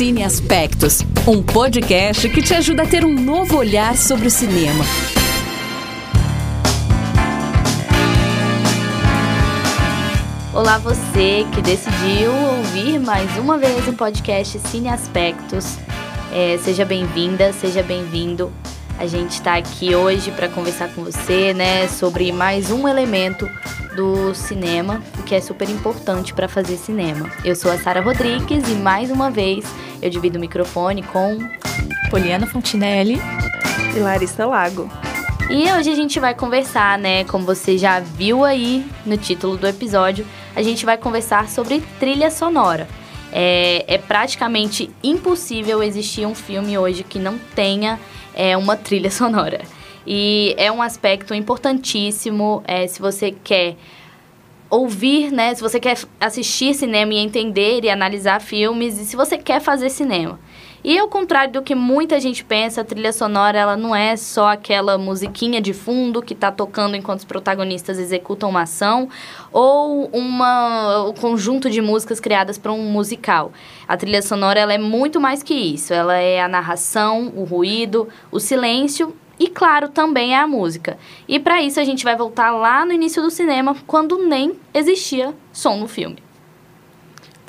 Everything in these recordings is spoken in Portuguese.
Cine Aspectos, um podcast que te ajuda a ter um novo olhar sobre o cinema. Olá você que decidiu ouvir mais uma vez o podcast Cine Aspectos. É, seja bem-vinda, seja bem-vindo. A gente está aqui hoje para conversar com você, né, sobre mais um elemento do cinema, o que é super importante para fazer cinema. Eu sou a Sara Rodrigues e mais uma vez eu divido o microfone com Poliana Fontinelli e Larissa Lago. E hoje a gente vai conversar, né? Como você já viu aí no título do episódio, a gente vai conversar sobre trilha sonora. É, é praticamente impossível existir um filme hoje que não tenha é, uma trilha sonora. E é um aspecto importantíssimo é, se você quer ouvir, né? Se você quer assistir cinema e entender e analisar filmes, e se você quer fazer cinema. E ao contrário do que muita gente pensa, a trilha sonora ela não é só aquela musiquinha de fundo que está tocando enquanto os protagonistas executam uma ação ou uma, um conjunto de músicas criadas para um musical. A trilha sonora ela é muito mais que isso. Ela é a narração, o ruído, o silêncio e, claro, também é a música. E para isso a gente vai voltar lá no início do cinema, quando nem existia som no filme.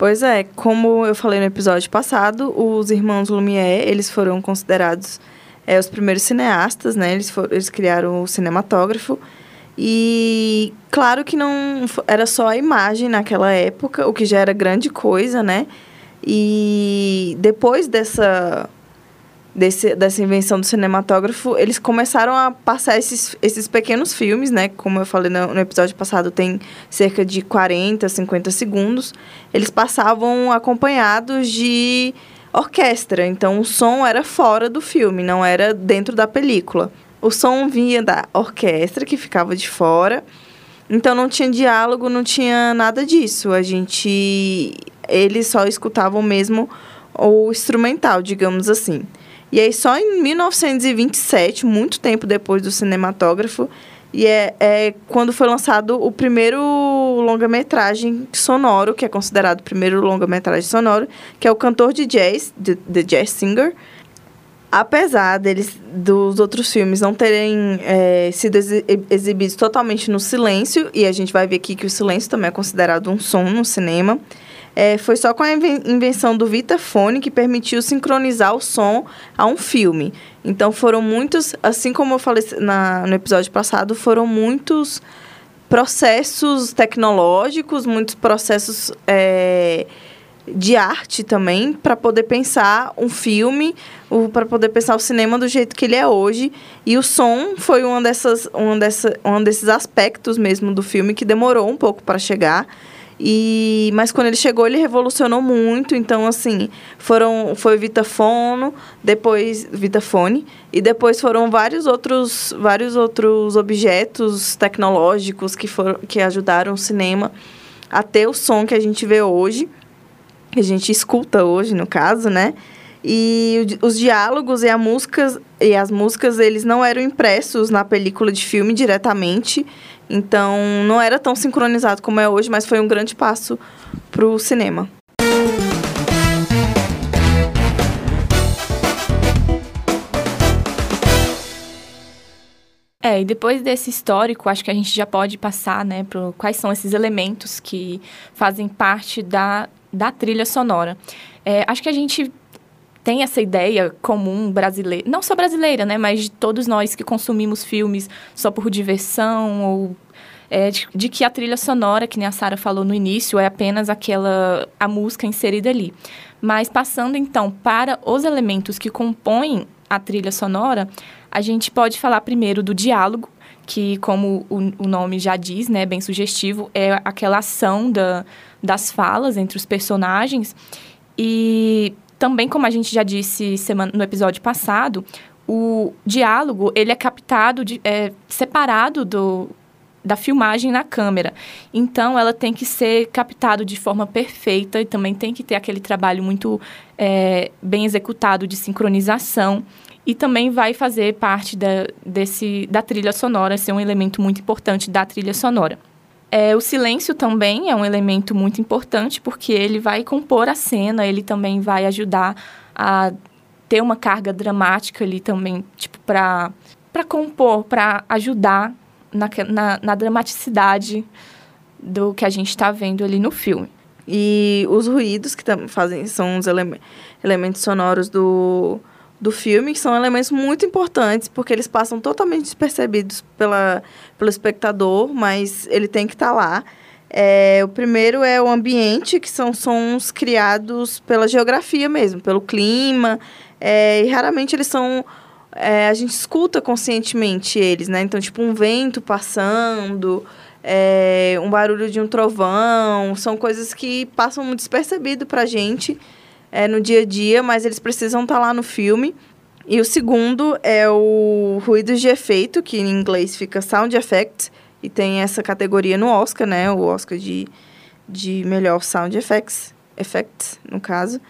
Pois é, como eu falei no episódio passado, os irmãos Lumière, eles foram considerados é, os primeiros cineastas, né? Eles, eles criaram o cinematógrafo. E claro que não era só a imagem naquela época, o que já era grande coisa, né? E depois dessa desse, dessa invenção do cinematógrafo, eles começaram a passar esses, esses pequenos filmes, né? Como eu falei no, no, episódio passado, tem cerca de 40, 50 segundos. Eles passavam acompanhados de orquestra, então o som era fora do filme, não era dentro da película. O som vinha da orquestra, que ficava de fora. Então não tinha diálogo, não tinha nada disso. A gente. Eles só escutavam mesmo o instrumental, digamos assim. E aí, só em 1927, muito tempo depois do cinematógrafo, e é, é quando foi lançado o primeiro longa-metragem sonoro, que é considerado o primeiro longa-metragem sonoro, que é o cantor de jazz, The, The Jazz Singer. Apesar deles, dos outros filmes não terem é, sido exibidos totalmente no silêncio, e a gente vai ver aqui que o silêncio também é considerado um som no cinema, é, foi só com a invenção do Vitafone que permitiu sincronizar o som a um filme. Então foram muitos, assim como eu falei na, no episódio passado, foram muitos processos tecnológicos, muitos processos é, de arte também para poder pensar um filme, para poder pensar o cinema do jeito que ele é hoje. E o som foi uma dessas, uma dessa, um desses aspectos mesmo do filme que demorou um pouco para chegar. E, mas quando ele chegou, ele revolucionou muito. Então, assim, foram, foi Vitafono, depois Vitafone, e depois foram vários outros, vários outros objetos tecnológicos que, que ajudaram o cinema a ter o som que a gente vê hoje, que a gente escuta hoje, no caso, né? E os diálogos e, a músicas, e as músicas, eles não eram impressos na película de filme diretamente, então, não era tão sincronizado como é hoje, mas foi um grande passo para o cinema. É, e depois desse histórico, acho que a gente já pode passar, né, para quais são esses elementos que fazem parte da, da trilha sonora. É, acho que a gente tem essa ideia comum brasileira, não só brasileira, né, mas de todos nós que consumimos filmes só por diversão ou é, de, de, que a trilha sonora, que nem a Sara falou no início, é apenas aquela a música inserida ali. Mas passando então para os elementos que compõem a trilha sonora, a gente pode falar primeiro do diálogo, que como o, o nome já diz, né, bem sugestivo, é aquela ação da, das falas entre os personagens e também, como a gente já disse semana, no episódio passado, o diálogo ele é captado, de, é, separado do, da filmagem na câmera. Então, ela tem que ser captada de forma perfeita e também tem que ter aquele trabalho muito é, bem executado de sincronização e também vai fazer parte da, desse, da trilha sonora, ser um elemento muito importante da trilha sonora. É, o silêncio também é um elemento muito importante, porque ele vai compor a cena, ele também vai ajudar a ter uma carga dramática ali também, tipo, para compor, para ajudar na, na, na dramaticidade do que a gente está vendo ali no filme. E os ruídos que fazem são os ele elementos sonoros do, do filme, que são elementos muito importantes, porque eles passam totalmente despercebidos pela, pelo espectador, mas ele tem que estar tá lá. É, o primeiro é o ambiente, que são sons criados pela geografia mesmo, pelo clima, é, e raramente eles são é, a gente escuta conscientemente eles, né? Então, tipo, um vento passando, é, um barulho de um trovão, são coisas que passam muito despercebido pra gente é, no dia a dia, mas eles precisam estar tá lá no filme. E o segundo é o ruídos de efeito, que em inglês fica sound effects, e tem essa categoria no Oscar, né? O Oscar de, de melhor sound effects, effects, no caso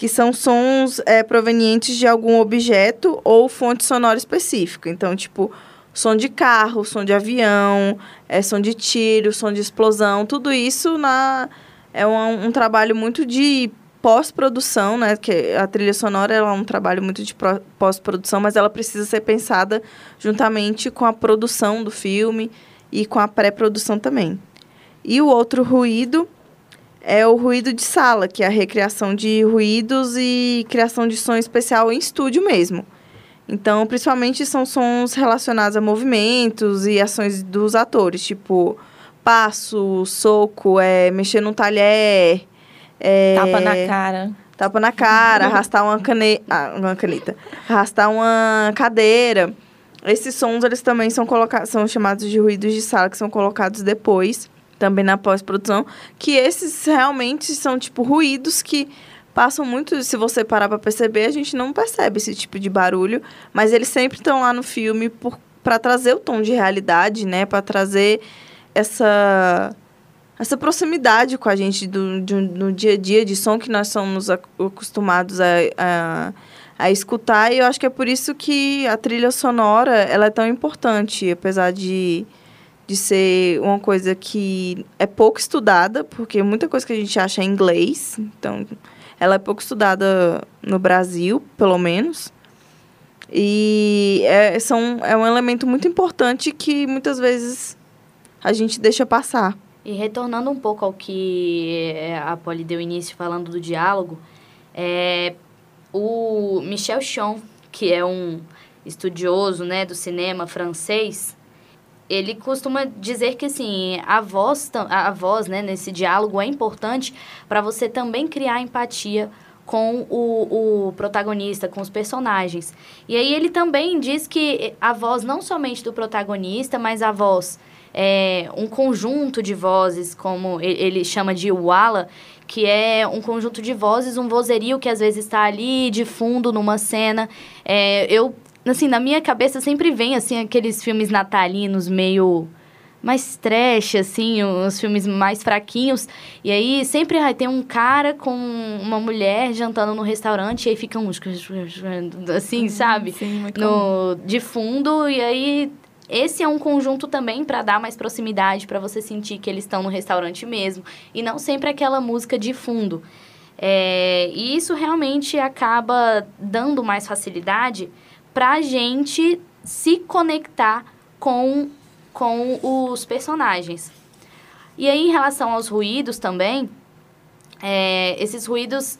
que são sons é, provenientes de algum objeto ou fonte sonora específica. Então, tipo, som de carro, som de avião, é, som de tiro, som de explosão, tudo isso na, é um, um trabalho muito de pós-produção, né? Que a trilha sonora é um trabalho muito de pós-produção, mas ela precisa ser pensada juntamente com a produção do filme e com a pré-produção também. E o outro ruído é o ruído de sala, que é a recriação de ruídos e criação de som especial em estúdio mesmo. Então, principalmente são sons relacionados a movimentos e ações dos atores, tipo passo, soco, é, mexer num talher. É, tapa na cara. Tapa na cara, arrastar uma, cane... ah, uma caneta. Arrastar uma cadeira. Esses sons, eles também são, colocados, são chamados de ruídos de sala, que são colocados depois também na pós-produção, que esses realmente são, tipo, ruídos que passam muito, se você parar para perceber, a gente não percebe esse tipo de barulho, mas eles sempre estão lá no filme para trazer o tom de realidade, né, para trazer essa essa proximidade com a gente do, do, no dia a dia de som que nós somos acostumados a, a, a escutar e eu acho que é por isso que a trilha sonora ela é tão importante, apesar de de ser uma coisa que é pouco estudada, porque muita coisa que a gente acha é inglês, então ela é pouco estudada no Brasil, pelo menos. E é, são, é um elemento muito importante que muitas vezes a gente deixa passar. E retornando um pouco ao que a Polly deu início falando do diálogo, é, o Michel Chon, que é um estudioso né, do cinema francês, ele costuma dizer que assim, a voz, a voz né, nesse diálogo é importante para você também criar empatia com o, o protagonista, com os personagens. E aí ele também diz que a voz não somente do protagonista, mas a voz é um conjunto de vozes, como ele chama de wala, que é um conjunto de vozes, um vozerio que às vezes está ali de fundo numa cena. É, eu assim, na minha cabeça sempre vem, assim, aqueles filmes natalinos meio mais trash, assim, os filmes mais fraquinhos. E aí sempre ai, tem um cara com uma mulher jantando no restaurante e aí ficam uns assim, sabe? Sim, muito no de fundo e aí esse é um conjunto também para dar mais proximidade, para você sentir que eles estão no restaurante mesmo e não sempre aquela música de fundo. É, e isso realmente acaba dando mais facilidade para a gente se conectar com, com os personagens. E aí, em relação aos ruídos também, é, esses ruídos,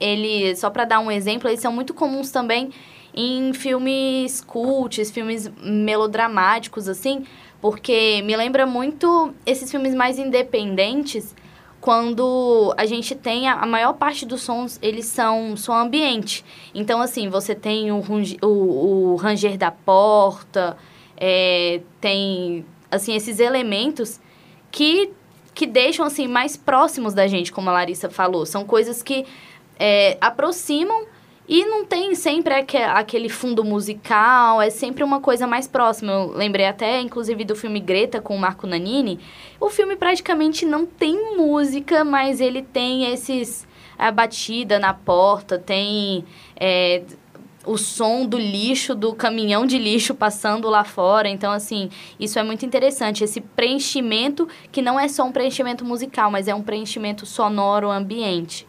ele, só para dar um exemplo, eles são muito comuns também em filmes cults, filmes melodramáticos, assim, porque me lembra muito esses filmes mais independentes quando a gente tem a, a, maior parte dos sons, eles são som ambiente. Então, assim, você tem o, o, o ranger da porta, é, tem, assim, esses elementos que, que deixam, assim, mais próximos da gente, como a Larissa falou. São coisas que é, aproximam e não tem sempre aquele fundo musical, é sempre uma coisa mais próxima. Eu lembrei até, inclusive, do filme Greta com o Marco Nanini. O filme praticamente não tem música, mas ele tem esses. a batida na porta, tem. É, o som do lixo, do caminhão de lixo passando lá fora. Então, assim, isso é muito interessante. Esse preenchimento, que não é só um preenchimento musical, mas é um preenchimento sonoro ambiente.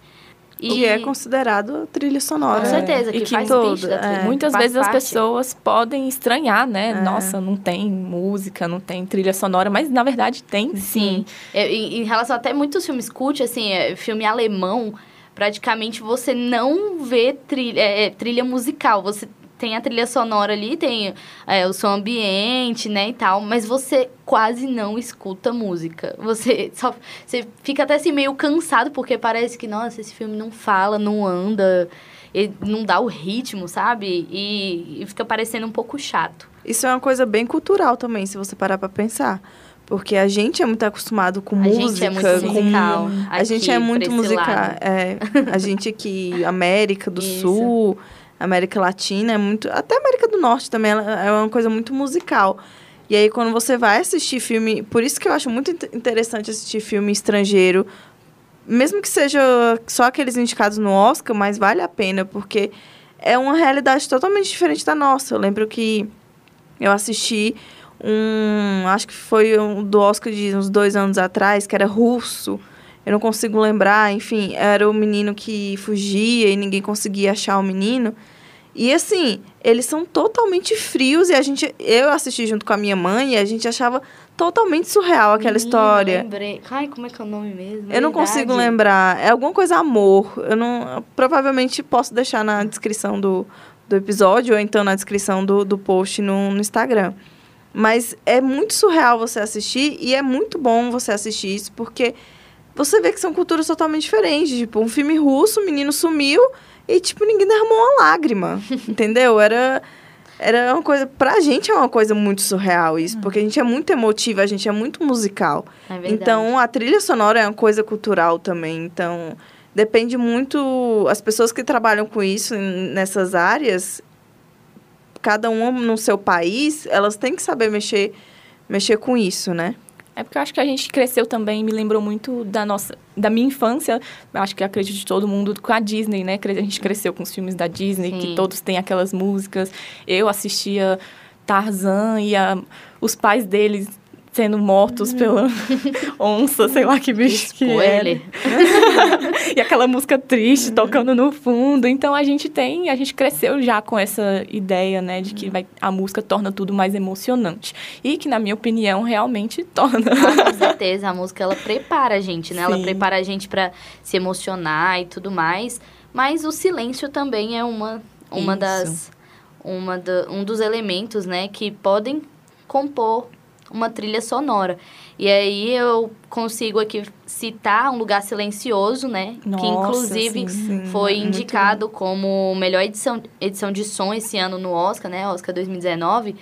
E que é considerado trilha sonora. Com certeza, que, E que faz todo, parte da trilha. é. Muitas Faz vezes as parte. pessoas podem estranhar, né? É. Nossa, não tem música, não tem trilha sonora, mas na verdade tem sim. Sim. É, Em, em relação até muitos filmes cult, assim, é, filme alemão, praticamente você não vê trilha, é, é, trilha musical. Você tem a trilha sonora ali, tem é, o som ambiente, né, e tal, mas você quase não escuta música. Você só você fica até assim meio cansado porque parece que nossa, esse filme não fala, não anda, não dá o ritmo, sabe? E, e fica parecendo um pouco chato. Isso é uma coisa bem cultural também, se você parar pra pensar. Porque a gente é muito acostumado com A música. gente é muito com- musical. A gente é muito musical. É, a gente aqui, América do Isso. Sul, América Latina, é muito. Até América do Norte também é uma coisa muito musical. E aí, quando você vai assistir filme. Por isso que eu acho muito int- interessante assistir filme estrangeiro. Mesmo que seja só aqueles indicados no Oscar, mas vale a pena, porque é uma realidade totalmente diferente da nossa. Eu lembro que eu assisti um. Acho que foi um do Oscar de uns dois anos atrás, que era russo. Eu não consigo lembrar, enfim, era o menino que fugia e ninguém conseguia achar o menino. E assim, eles são totalmente frios e a gente. Eu assisti junto com a minha mãe e a gente achava totalmente surreal aquela Menina, história. Lembrei. Ai, como é que é o nome mesmo? Eu não consigo lembrar. É alguma coisa amor. Eu não. Provavelmente posso deixar na descrição do, do episódio ou então na descrição do, do post no, no Instagram. Mas é muito surreal você assistir e é muito bom você assistir isso porque você vê que são culturas totalmente diferentes. Tipo, um filme russo, o menino sumiu e, tipo, ninguém derramou uma lágrima. entendeu? Era. Era uma coisa. Pra gente é uma coisa muito surreal isso, porque a gente é muito emotiva, a gente é muito musical. É verdade. Então, a trilha sonora é uma coisa cultural também. Então, depende muito. As pessoas que trabalham com isso nessas áreas, cada uma no seu país, elas têm que saber mexer, mexer com isso, né? É porque eu acho que a gente cresceu também, me lembrou muito da nossa, da minha infância, acho que acredito de todo mundo com a Disney, né? A gente cresceu com os filmes da Disney, Sim. que todos têm aquelas músicas. Eu assistia Tarzan e a- os pais deles sendo mortos pela onça, sei lá que bicho que era. Spoiler. e aquela música triste tocando no fundo. Então a gente tem, a gente cresceu já com essa ideia, né, de que vai, a música torna tudo mais emocionante. E que, na minha opinião, realmente torna. Ah, com certeza, a música ela prepara a gente, né? Ela Sim. prepara a gente pra se emocionar e tudo mais. Mas o silêncio também é uma, uma Isso. das uma da, um dos elementos, né, que podem compor uma trilha sonora. E aí eu consigo aqui citar um lugar silencioso, né, que Nossa, inclusive sim. Sim, foi é muito indicado como melhor edição, edição de som esse ano no Oscar, né, Oscar 2019,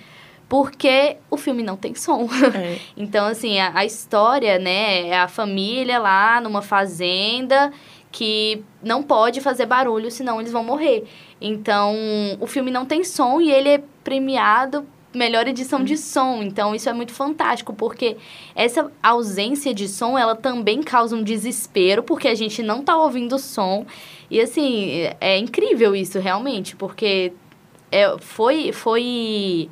porque o filme não tem som. É. Então, assim, a, a história, né, é a família lá numa fazenda que não pode fazer barulho, senão eles vão morrer. Então, o filme não tem som e ele é premiado melhor edição de som. Então, isso é muito fantástico, porque essa ausência de som, ela também causa um desespero, porque a gente não tá ouvindo o som. E, assim, é- é incrível isso, realmente, porque é, foi... foi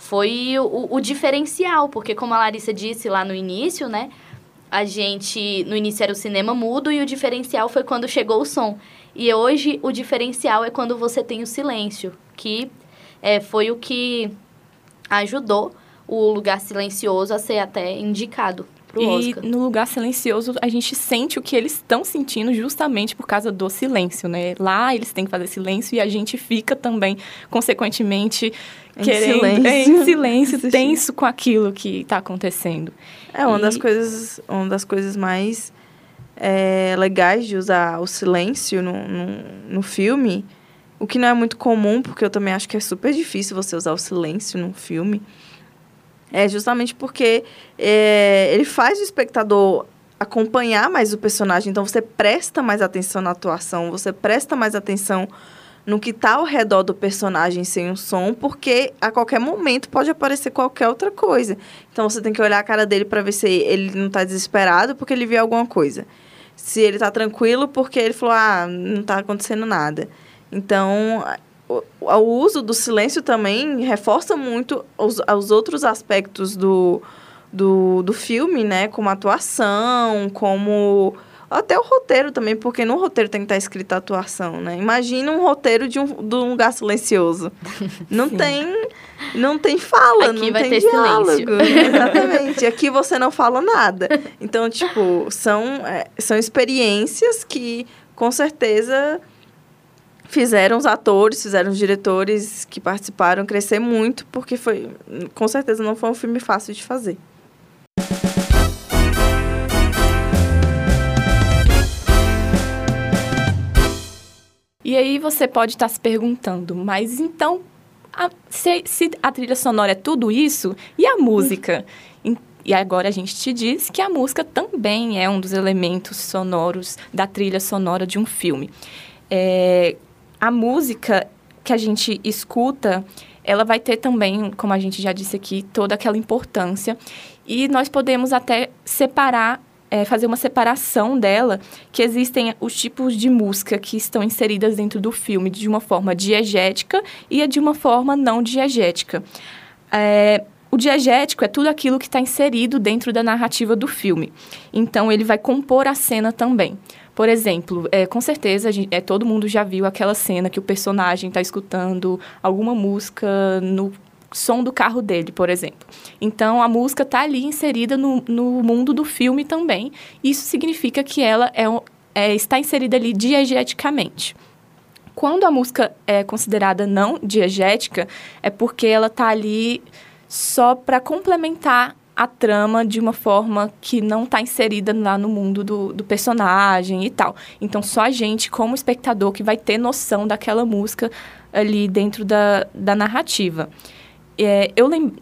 foi o, o diferencial, porque como a Larissa disse lá no início, né? A gente, no início era o cinema mudo e o diferencial foi quando chegou o som. E hoje o diferencial é quando você tem o silêncio, que é, foi o que ajudou o Lugar Silencioso a ser até indicado pro E Oscar. no lugar silencioso, a gente sente o que eles estão sentindo justamente por causa do silêncio, né? Lá eles têm que fazer silêncio e a gente fica também, consequentemente, Em querendo silêncio. em silêncio, tenso com aquilo que está acontecendo. É uma das E- coisas, uma das coisas mais é, legais de usar o silêncio no, no, no filme. O que não é muito comum, porque eu também acho que é super difícil você usar o silêncio num filme. É justamente porque é, ele faz o espectador acompanhar mais o personagem. Então você presta mais atenção na atuação, você presta mais atenção no que está ao redor do personagem sem o som, porque a qualquer momento pode aparecer qualquer outra coisa. Então você tem que olhar a cara dele para ver se ele não está desesperado porque ele viu alguma coisa. Se ele está tranquilo porque ele falou, ah, não está acontecendo nada. Então, o, o uso do silêncio também reforça muito os, os outros aspectos do, do, do filme, né? Como atuação, como até o roteiro também, porque no roteiro tem que estar escrito a atuação, né? Imagina um roteiro de um, de um lugar silencioso. Não tem não tem fala, Aqui não vai tem ter diálogo. silêncio. Exatamente. Aqui você não fala nada. Então, tipo, são, é, são experiências que, com certeza, fizeram os atores, fizeram os diretores que participaram crescer muito, porque foi, com certeza, não foi um filme fácil de fazer. E aí você pode estar se perguntando, mas então, a- se, se a trilha sonora é tudo isso, e a música? Em- E agora a gente te diz que a música também é um dos elementos sonoros da trilha sonora de um filme. É, a música que a gente escuta, ela vai ter também, como a gente já disse aqui, toda aquela importância. E nós podemos até separar, é, fazer uma separação dela, que existem os tipos de música que estão inseridas dentro do filme de uma forma diegética e de uma forma não diegética. É, o diegético é tudo aquilo que está inserido dentro da narrativa do filme. Então, ele vai compor a cena também. Por exemplo, é, com certeza gente- é, todo mundo já viu aquela cena que o personagem está escutando alguma música no som do carro dele, por exemplo. Então, a música está ali inserida no, no mundo do filme também. Isso significa que ela é, é, está inserida ali diegeticamente. Quando a música é considerada não diegética, é porque ela está ali só para complementar a trama de uma forma que não está inserida lá no mundo do, do personagem e tal. Então, só a gente, como espectador, que vai ter noção daquela música ali dentro da, da narrativa. É, eu lem...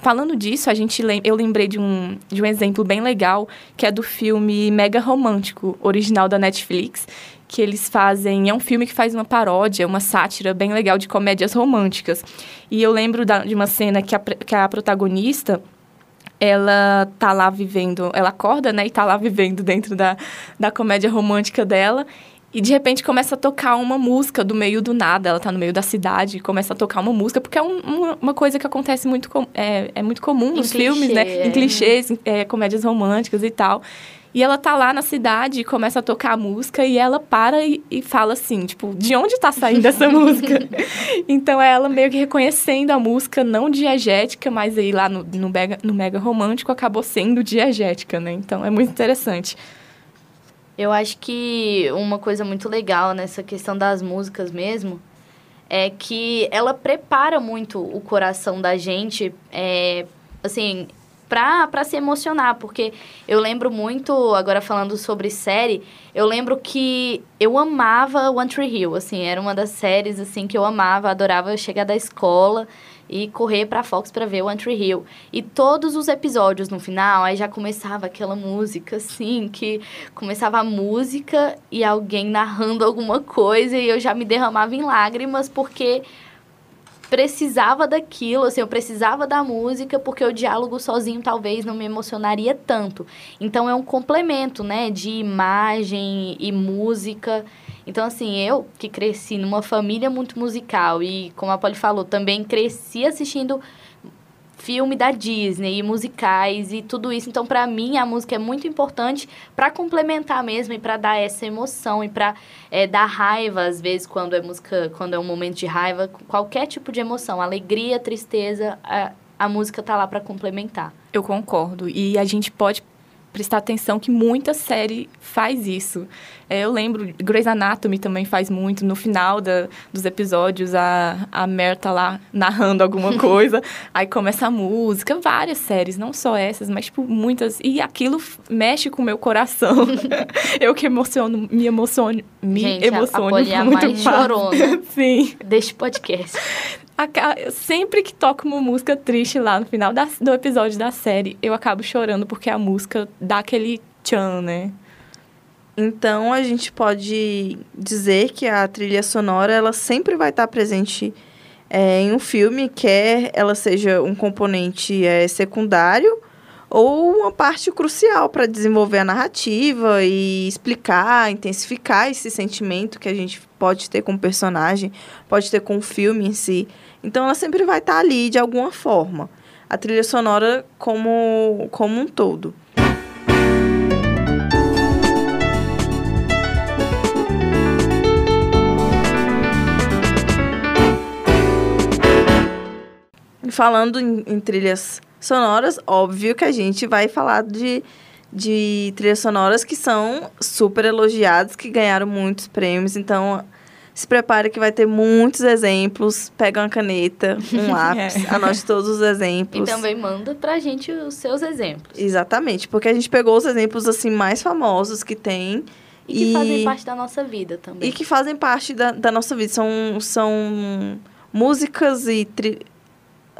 Falando disso, a gente lem... eu lembrei de um, de um exemplo bem legal, que é do filme Mega Romântico, original da Netflix, que eles fazem... É um filme que faz uma paródia, uma sátira bem legal de comédias românticas. E eu lembro da- de uma cena que a, que a protagonista ela tá lá vivendo, ela acorda, né, e tá lá vivendo dentro da, da comédia romântica dela. E de repente começa a tocar uma música do meio do nada. Ela tá no meio da cidade e começa a tocar uma música, porque é um- uma, coisa que acontece muito, com- é, é muito comum Em nos clichê, filmes, né? é. Em clichês, em, é, comédias românticas e tal. E ela tá lá na cidade e começa a tocar a música e ela para e, e fala assim, tipo, de onde tá saindo essa música? Então é ela meio que reconhecendo a música não diegética, mas aí lá no, no, mega, no mega romântico acabou sendo diegética, né? Então é muito interessante. Eu acho que uma coisa muito legal nessa questão das músicas mesmo é que ela prepara muito o coração da gente, é, assim, pra se emocionar. Porque eu lembro muito, agora falando sobre série, eu lembro que eu amava One Tree Hill, assim, era uma das séries, assim, que eu amava, adorava chegar da escola e correr pra Fox pra ver One Tree Hill. E todos os episódios no final, aí já começava aquela música, assim, que começava a música e alguém narrando alguma coisa e eu já me derramava em lágrimas porque precisava daquilo, assim, eu precisava da música porque o diálogo sozinho talvez não me emocionaria tanto. Então é um complemento, né, de imagem e música. Então assim, eu que cresci numa família muito musical e como a Polly falou, também cresci assistindo filme da Disney e musicais e tudo isso. Então, para mim, a música é muito importante para complementar mesmo e para dar essa emoção e para dar raiva às vezes quando é música, quando é um momento de raiva, qualquer tipo de emoção, alegria, tristeza, a, a música tá lá para complementar. Eu concordo. E a gente pode prestar atenção que muita série faz isso. É, eu lembro, Grey's Anatomy também faz muito. No final da, dos episódios, a, a Mer tá lá narrando alguma coisa, aí começa a música. Várias séries, não só essas, mas tipo, muitas. E aquilo mexe com o meu coração. eu que emociono, me emociono, me Gente, a- a emociono Polly é a muito mais fácil. chorona. Sim. Deste podcast. Sempre que toca uma música triste lá no final da- do episódio da série, eu acabo chorando porque a música dá aquele tchan, né? Então a gente pode dizer que a trilha sonora ela sempre vai estar presente é, em um filme, quer ela seja um componente é, secundário ou uma parte crucial para desenvolver a narrativa e explicar, intensificar esse sentimento que a gente pode ter com o personagem, pode ter com o filme em si. Então ela sempre vai estar ali de alguma forma. A trilha sonora como, como um todo. Falando em, em trilhas sonoras, óbvio que a gente vai falar de, de trilhas sonoras que são super elogiadas, que ganharam muitos prêmios. Então, se prepare que vai ter muitos exemplos. Pega uma caneta, um lápis, é. anote todos os exemplos. E também manda pra gente os seus exemplos. Exatamente, porque a gente pegou os exemplos assim mais famosos que tem. E que e... fazem parte da nossa vida também. E que fazem parte da, da nossa vida. São, são músicas e tri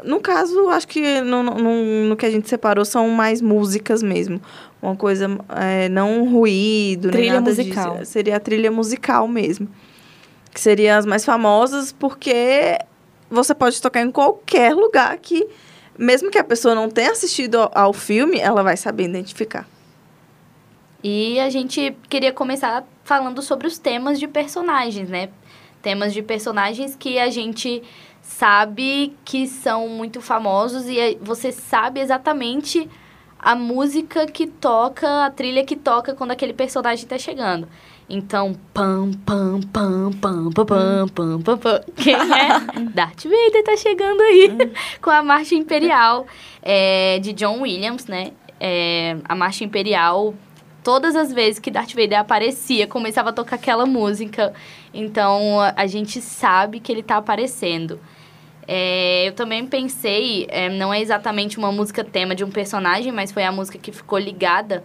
no caso, acho que no, no, no, que a gente separou são mais músicas mesmo. Uma coisa, é, não ruído, trilha nem nada musical. Disso. Seria a trilha musical mesmo. Que seriam as mais famosas, porque você pode tocar em qualquer lugar que, mesmo que a pessoa não tenha assistido ao, ao filme, ela vai saber identificar. E a gente queria começar falando sobre os temas de personagens, né? Temas de personagens que a gente sabe que são muito famosos e você sabe exatamente a música que toca, a trilha que toca quando aquele personagem tá chegando. Então, pam, pam, pam, pam, pam, pam, pam, pam, pam. Quem é? Darth Vader tá chegando aí com a Marcha Imperial é, de John Williams, né? É, a Marcha Imperial todas as vezes que Darth Vader aparecia, começava a tocar aquela música. Então, a gente sabe que ele tá aparecendo. É, eu também pensei, é, não é exatamente uma música tema de um personagem, mas foi a música que ficou ligada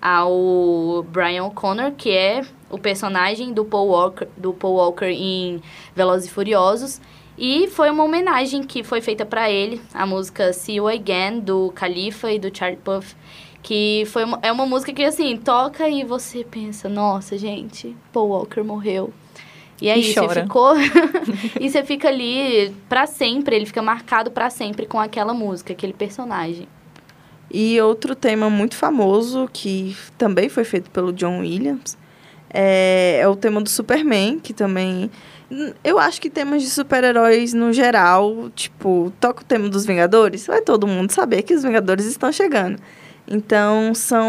ao Brian O'Connor, que é o personagem do Paul Walker, do Paul Walker em Velozes e Furiosos. E foi uma homenagem que foi feita para ele, a música See You Again, do Khalifa e do Charlie Puth. Que foi uma, é uma música que, assim, toca e você pensa, nossa, gente, Paul Walker morreu. E aí, e você ficou. e você fica ali para sempre, ele fica marcado para sempre com aquela música, aquele personagem. E outro tema muito famoso, que também foi feito pelo John Williams, é, é o tema do Superman, que também. Eu acho que temas de super-heróis no geral, tipo, toca o tema dos Vingadores, vai todo mundo saber que os Vingadores estão chegando. Então, são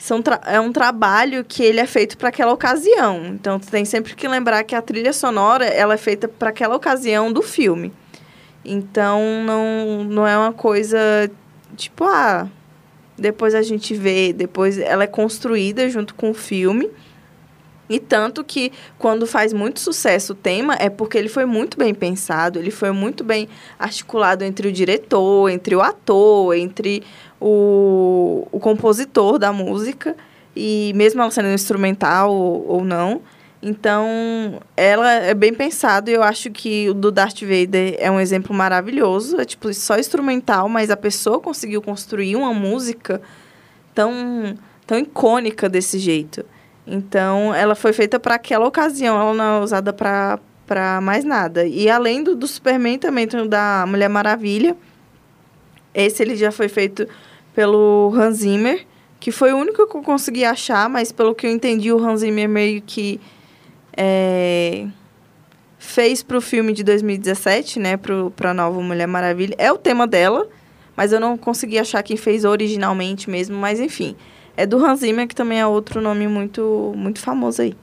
são é um trabalho que ele é feito para aquela ocasião. Então, tu tem sempre que lembrar que a trilha sonora ela é feita para aquela ocasião do filme. Então, não, não é uma coisa tipo, ah, depois a gente vê, depois ela é construída junto com o filme. E tanto que quando faz muito sucesso o tema é porque ele foi muito bem pensado, ele foi muito bem articulado entre o diretor, entre o ator, entre o, o compositor da música, e mesmo ela sendo instrumental ou, ou não. Então, ela é bem pensado e eu acho que o do Darth Vader é um exemplo maravilhoso. É tipo só instrumental, mas a pessoa conseguiu construir uma música tão, tão icônica desse jeito. Então, ela foi feita para aquela ocasião, ela não é usada para mais nada. E além do, do Superman, também tem o da Mulher Maravilha. Esse ele já foi feito pelo Hans Zimmer, que foi o único que eu consegui achar, mas pelo que eu entendi, o Hans Zimmer meio que é, fez para o filme de 2017, né, para a nova Mulher Maravilha. É o tema dela, mas eu não consegui achar quem fez originalmente mesmo, mas enfim. É do Hans Zimmer, que também é outro nome muito, muito famoso aí.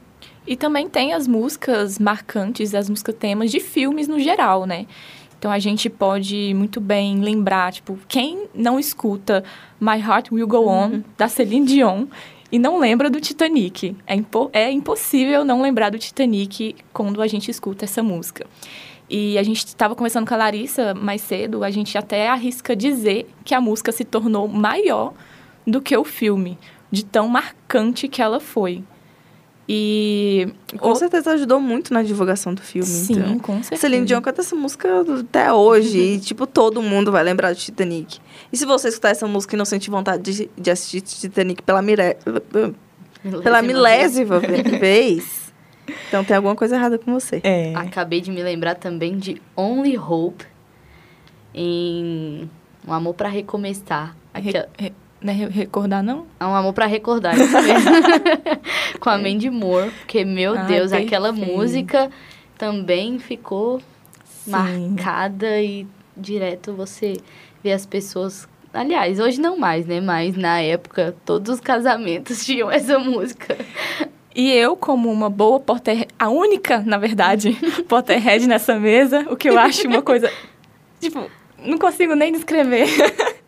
E também tem as músicas marcantes, as músicas temas de filmes no geral, né? Então a gente pode muito bem lembrar, tipo, quem não escuta My Heart Will Go On, uhum. da Celine Dion, e não lembra do Titanic. É, impo é impossível não lembrar do Titanic quando a gente escuta essa música. E a gente estava conversando com a Larissa mais cedo, a gente até arrisca dizer que a música se tornou maior do que o filme, de tão marcante que ela foi. E. Com o... certeza ajudou muito na divulgação do filme. Sim, então. com certeza. Celine Dion canta essa música até hoje. e, tipo, todo mundo vai lembrar do Titanic. E se você escutar essa música e não sentir vontade de, de assistir Titanic pela, mire... pela milésima vez, então tem alguma coisa errada com você. É. Acabei de me lembrar também de Only Hope em Um amor para recomeçar. Re, Aquela- re, não é re- recordar, não? É um amor pra recordar, isso mesmo. Com a Mandy Moore, porque, meu Ai, Deus, aquela perfeito. música também ficou Sim. marcada e direto você vê as pessoas. Aliás, hoje não mais, né? Mas na época, todos os casamentos tinham essa música. E eu, como uma boa Potterhead, a única, na verdade, Potterhead nessa mesa, o que eu acho uma coisa. Tipo, não consigo nem descrever.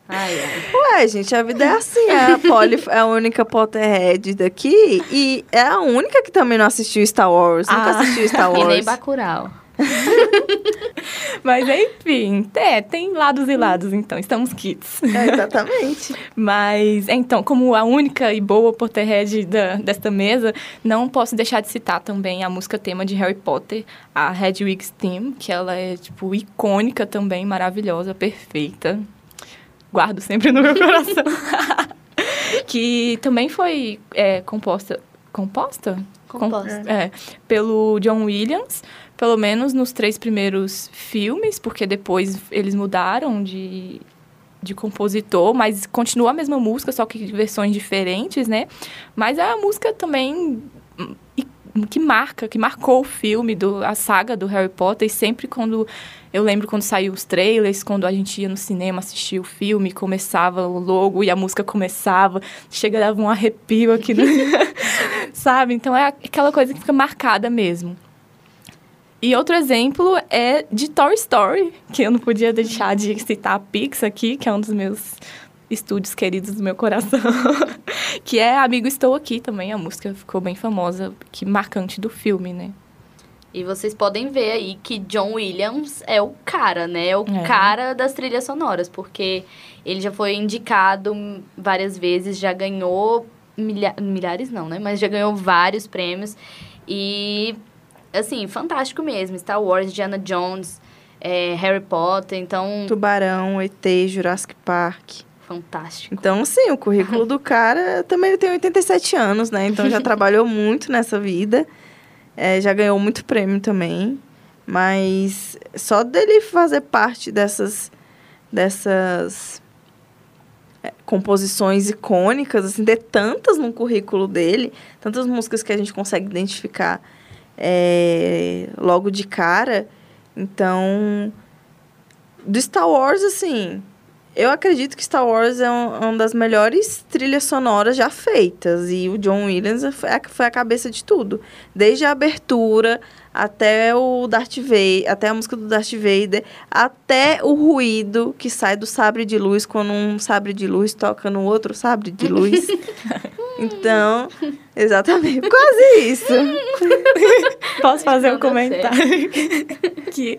Ai, ai. Ué, gente, a vida é assim. A Polly é a única Potterhead daqui e é a única que também não assistiu Star Wars. Nunca Ah. assistiu Star E nem Wars. Bacurau. Mas enfim, é, tem lados e lados, então, estamos kits. É, exatamente. Mas, então, como a única e boa Potterhead da, desta mesa, não posso deixar de citar também a música tema de Harry Potter, a Hedwig's Theme, que ela é, tipo, icônica também, maravilhosa, perfeita. Guardo sempre no meu coração. que também foi é, composta... Composta? Composta. É, pelo John Williams, pelo menos nos três primeiros filmes, porque depois eles mudaram de, de compositor, mas continua a mesma música, só que versões diferentes, né? Mas é a música também hum, que marca, que marcou o filme, do, a saga do Harry Potter, e sempre quando eu lembro quando saiu os trailers, quando a gente ia no cinema assistir o filme, começava o logo e a música começava, chega dava um arrepio aqui, no... sabe? Então é aquela coisa que fica marcada mesmo. E outro exemplo é de Toy Story, que eu não podia deixar de citar a Pixar aqui, que é um dos meus estúdios queridos do meu coração, que é Amigo Estou Aqui também, a música ficou bem famosa, que marcante do filme, né? E vocês podem ver aí que John Williams é o cara, né? É o É. cara das trilhas sonoras, porque ele já foi indicado várias vezes, já ganhou milha milhares não, né? Mas já ganhou vários prêmios e assim, fantástico mesmo. Star Wars, Indiana Jones, é, Harry Potter, então Tubarão, ET, Jurassic Park. fantástico. Então, sim, o currículo do cara também tem 87 anos, né? Então já trabalhou muito nessa vida. É, já ganhou muito prêmio também. Mas só dele fazer parte dessas, dessas é, composições icônicas, assim, ter tantas no currículo dele, tantas músicas que a gente consegue identificar é, logo de cara. Então, do Star Wars, assim, eu acredito que Star Wars é um- uma das melhores trilhas sonoras já feitas. E o John Williams foi a, foi a cabeça de tudo. Desde a abertura até o Darth Vader, até a música do Darth Vader, até o ruído que sai do sabre de luz quando um sabre de luz toca no outro sabre de luz. então, exatamente, quase isso. Posso fazer um comentário? que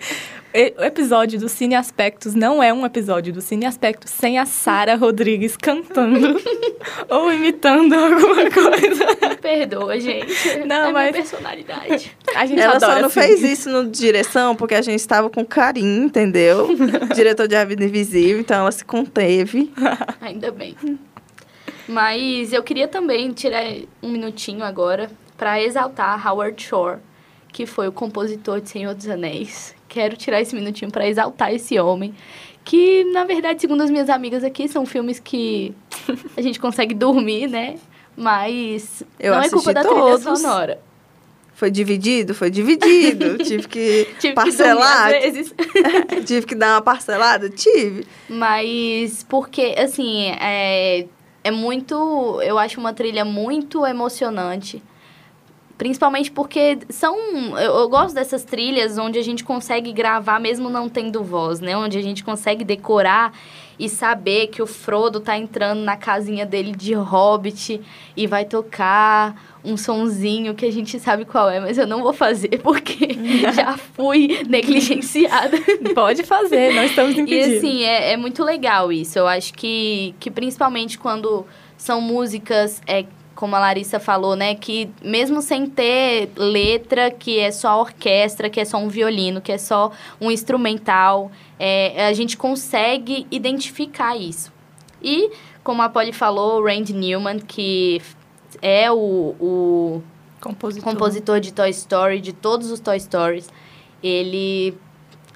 o episódio do Cine Aspectos não é um episódio do Cine Aspectos sem a Sara Rodrigues cantando ou imitando alguma coisa. Perdoa, gente. Não, é mas- minha personalidade. A gente Ela adora só não assim. fez isso no direção porque a gente estava com carinho, entendeu? Diretor de A Vida Invisível, então ela se conteve. Ainda bem. Mas eu queria também tirar um minutinho agora para exaltar Howard Shore, que foi o compositor de Senhor dos Anéis. Quero tirar esse minutinho para exaltar esse homem, que na verdade, segundo as minhas amigas aqui, são filmes que a gente consegue dormir, né? Mas Eu não é culpa da todos. trilha sonora. Foi dividido? Foi dividido. tive que Tive parcelar. que vezes. tive que dar uma parcelada? Tive. Mas porque, assim, é, é muito. Eu acho uma trilha muito emocionante. Principalmente porque são. Eu, eu gosto dessas trilhas onde a gente consegue gravar mesmo não tendo voz, né? Onde a gente consegue decorar e saber que o Frodo tá entrando na casinha dele de hobbit e vai tocar um sonzinho que a gente sabe qual é, mas eu não vou fazer porque já fui negligenciada. Pode fazer, não estamos E impedindo. assim, é, é muito legal isso. Eu acho que, que principalmente quando são músicas, é, como a Larissa falou, né? Que mesmo sem ter letra, que é só orquestra, que é só um violino, que é só um instrumental, é, a gente consegue identificar isso. E, como a Polly falou, o Randy Newman, que é o, o Compositor. compositor de Toy Story, de todos os Toy Stories, ele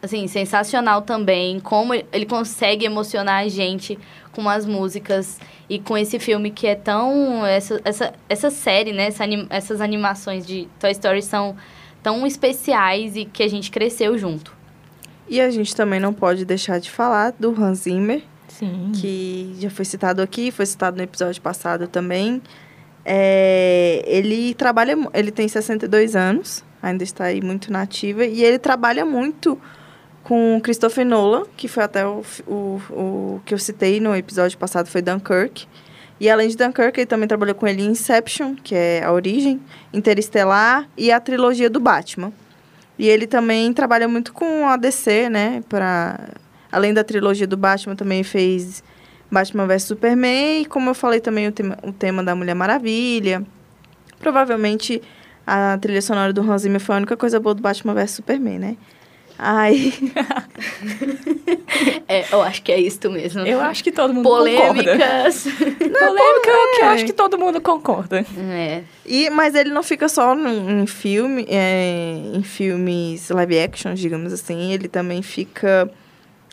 assim, sensacional também. Como ele consegue emocionar a gente com as músicas e com esse filme que é tão. Essa, essa, essa série, né? Essa anim, essas animações de Toy Story são tão especiais e que a gente cresceu junto. E a gente também não pode deixar de falar do Hans Zimmer, Sim. que já foi citado aqui, foi citado no episódio passado também. É, ele trabalha, ele tem 62 anos, ainda está aí muito nativa, e ele trabalha muito com Christopher Nolan, que foi até o, o, o que eu citei no episódio passado, foi Dunkirk. E além de Dunkirk, ele também trabalhou com ele em Inception, que é a origem, Interestelar e a trilogia do Batman. E ele também trabalha muito com a DC, né? Pra, além da trilogia do Batman, também fez Batman vs Superman. E como eu falei também, o tema, o tema da Mulher Maravilha. Provavelmente a trilha sonora do Hans Zimmer foi a única coisa boa do Batman vs Superman, né? Aí, É, eu acho que é isso mesmo. Eu acho que todo mundo concorda. Polêmicas. Polêmica que eu acho que todo mundo concorda. é. E, mas ele não fica só num- em filme, é, em filmes live action, digamos assim. Ele também fica.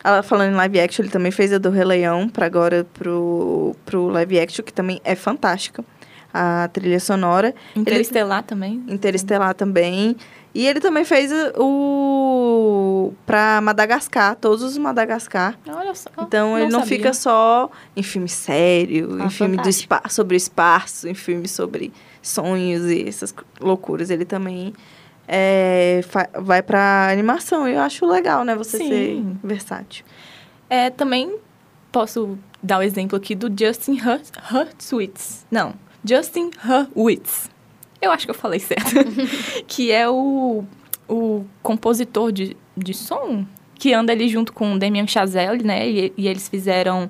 ah, Falando em live action, ele também fez a do Rei Leão para agora pro, pro live action, que também é fantástica. A trilha sonora. Interestelar também. Interestelar também. E ele também fez o. pra Madagascar, todos os Madagascar. Olha só. Então ele não sabia. fica só em filme sério, Ah, em filme do fantástico. espa sobre o espaço, em filme sobre sonhos e essas loucuras. Ele também é, vai pra animação. Eu acho legal, né? Você Sim. ser versátil. É, também posso dar o exemplo aqui do Justin Hurt- Hurwitz. Não, Justin Hurwitz. Eu acho que eu falei certo. que é o, o compositor de, de som que anda ali junto com o Damien Chazelle, né? E, e eles fizeram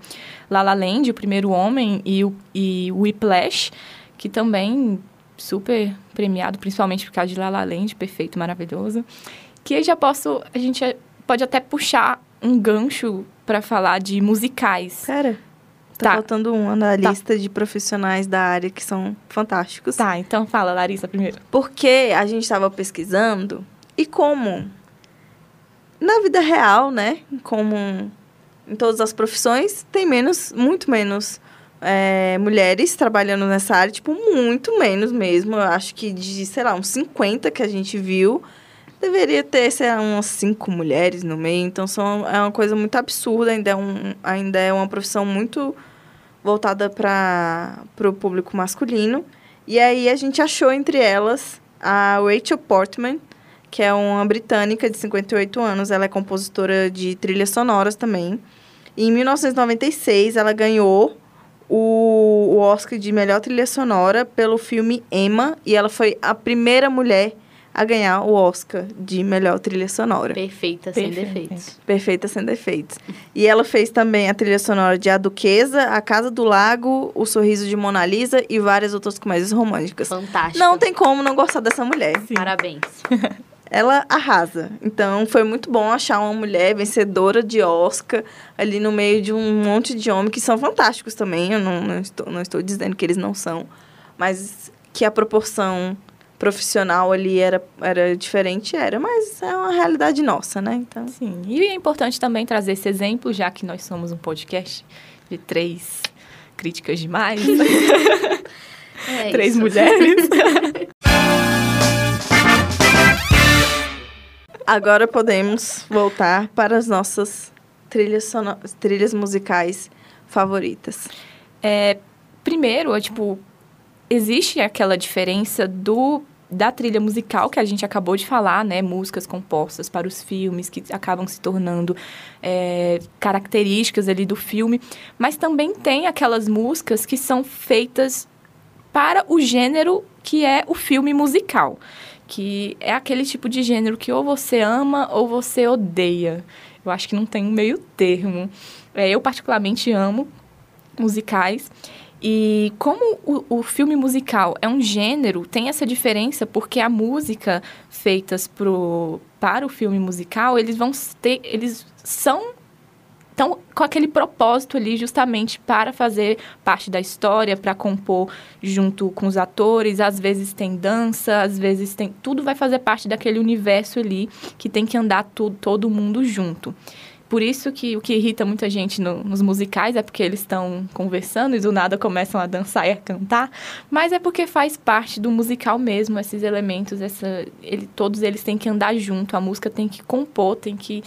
La La Land, O Primeiro Homem, e o e Whiplash, que também super premiado, principalmente por causa de La La Land, perfeito, maravilhoso. Que eu já posso, a gente pode até puxar um gancho para falar de musicais. Cara, tá, Tá. faltando um na lista de profissionais da área que são fantásticos. Tá, então fala, Larissa, primeiro. Porque a gente estava pesquisando e como na vida real, né? Como em todas as profissões, tem menos, muito menos é, mulheres trabalhando nessa área, tipo, muito menos mesmo. Eu acho que de, sei lá, uns 50 que a gente viu, deveria ter, sei lá, umas cinco mulheres no meio. Então, são, é uma coisa muito absurda, ainda é, um, ainda é uma profissão muito voltada para o público masculino. E aí a gente achou entre elas a Rachel Portman, que é uma britânica de 58 anos. Ela é compositora de trilhas sonoras também. E em 1996, ela ganhou o, o Oscar de melhor trilha sonora pelo filme Emma. E ela foi a primeira mulher a ganhar o Oscar de melhor trilha sonora. Perfeita, sem Perfeito. defeitos. Perfeita sem defeitos. E ela fez também a trilha sonora de A Duquesa, A Casa do Lago, O Sorriso de Mona Lisa e várias outras comédias românticas. Fantástico. Não tem como não gostar dessa mulher. Parabéns. Ela arrasa. Então foi muito bom achar uma mulher vencedora de Oscar ali no meio de um monte de homens que são fantásticos também. Eu não, não, estou, não estou dizendo que eles não são, mas que a proporção profissional ali era, era diferente, era, mas é uma realidade nossa, né? Então. Sim, e é importante também trazer esse exemplo, já que nós somos um podcast de três críticas demais, É três isso. mulheres. Agora podemos voltar para as nossas trilhas, sono- trilhas musicais favoritas. É, primeiro, é, tipo, existe aquela diferença do da trilha musical que a gente acabou de falar, né? Músicas compostas para os filmes que acabam se tornando é, características ali do filme, mas também tem aquelas músicas que são feitas para o gênero que é o filme musical, que é aquele tipo de gênero que ou você ama ou você odeia. Eu acho que não tem um meio termo. É, eu particularmente amo musicais. E como o, o filme musical é um gênero, tem essa diferença porque a música feitas pro, para o filme musical, eles vão ter, eles são estão com aquele propósito ali justamente para fazer parte da história, para compor junto com os atores. Às vezes tem dança, às vezes tem. Tudo vai fazer parte daquele universo ali que tem que andar tudo, todo mundo junto. Por isso que o que irrita muita gente no, nos musicais é porque eles estão conversando e do nada começam a dançar e a cantar, mas é porque faz parte do musical mesmo, esses elementos, essa, ele, todos eles têm que andar junto, a música tem que compor, tem que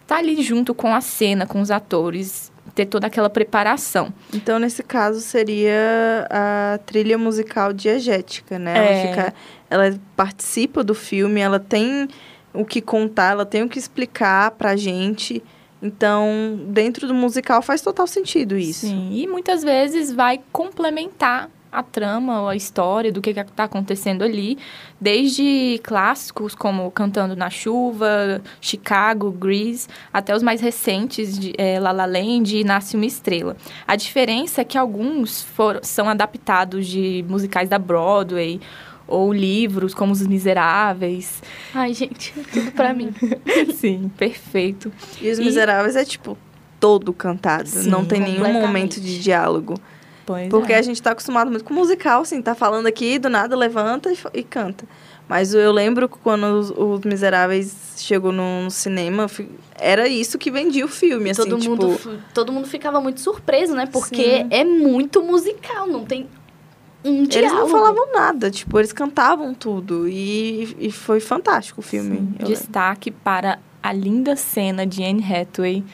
estar tá ali junto com a cena, com os atores, ter toda aquela preparação. Então, nesse caso, seria a trilha musical diegética, né? Ela, É. fica, ela participa do filme, ela tem o que contar, ela tem o que explicar pra gente. Então, dentro do musical faz total sentido isso. Sim, e muitas vezes vai complementar a trama ou a história do que está acontecendo ali, desde clássicos como Cantando na Chuva, Chicago, Grease, até os mais recentes, de, é, La La Land e Nasce Uma Estrela. A diferença é que alguns foram, são adaptados de musicais da Broadway ou livros como Os Miseráveis. Ai, gente, tudo pra mim. Sim, perfeito. E Os E- Miseráveis é, tipo, todo cantado. Sim, não tem nenhum momento de diálogo. Pois Porque é. a gente tá acostumado muito com musical, assim, tá falando aqui, do nada levanta e, e canta. Mas eu lembro que quando os, os Miseráveis chegou no, no cinema, era isso que vendia o filme, assim, todo, tipo... mundo, todo mundo ficava muito surpreso, né? Porque Sim. é muito musical, não tem um diálogo. Eles não falavam nada, tipo, eles cantavam tudo. E, e foi fantástico o filme. Sim, eu lembro. Destaque para a linda cena de Anne Hathaway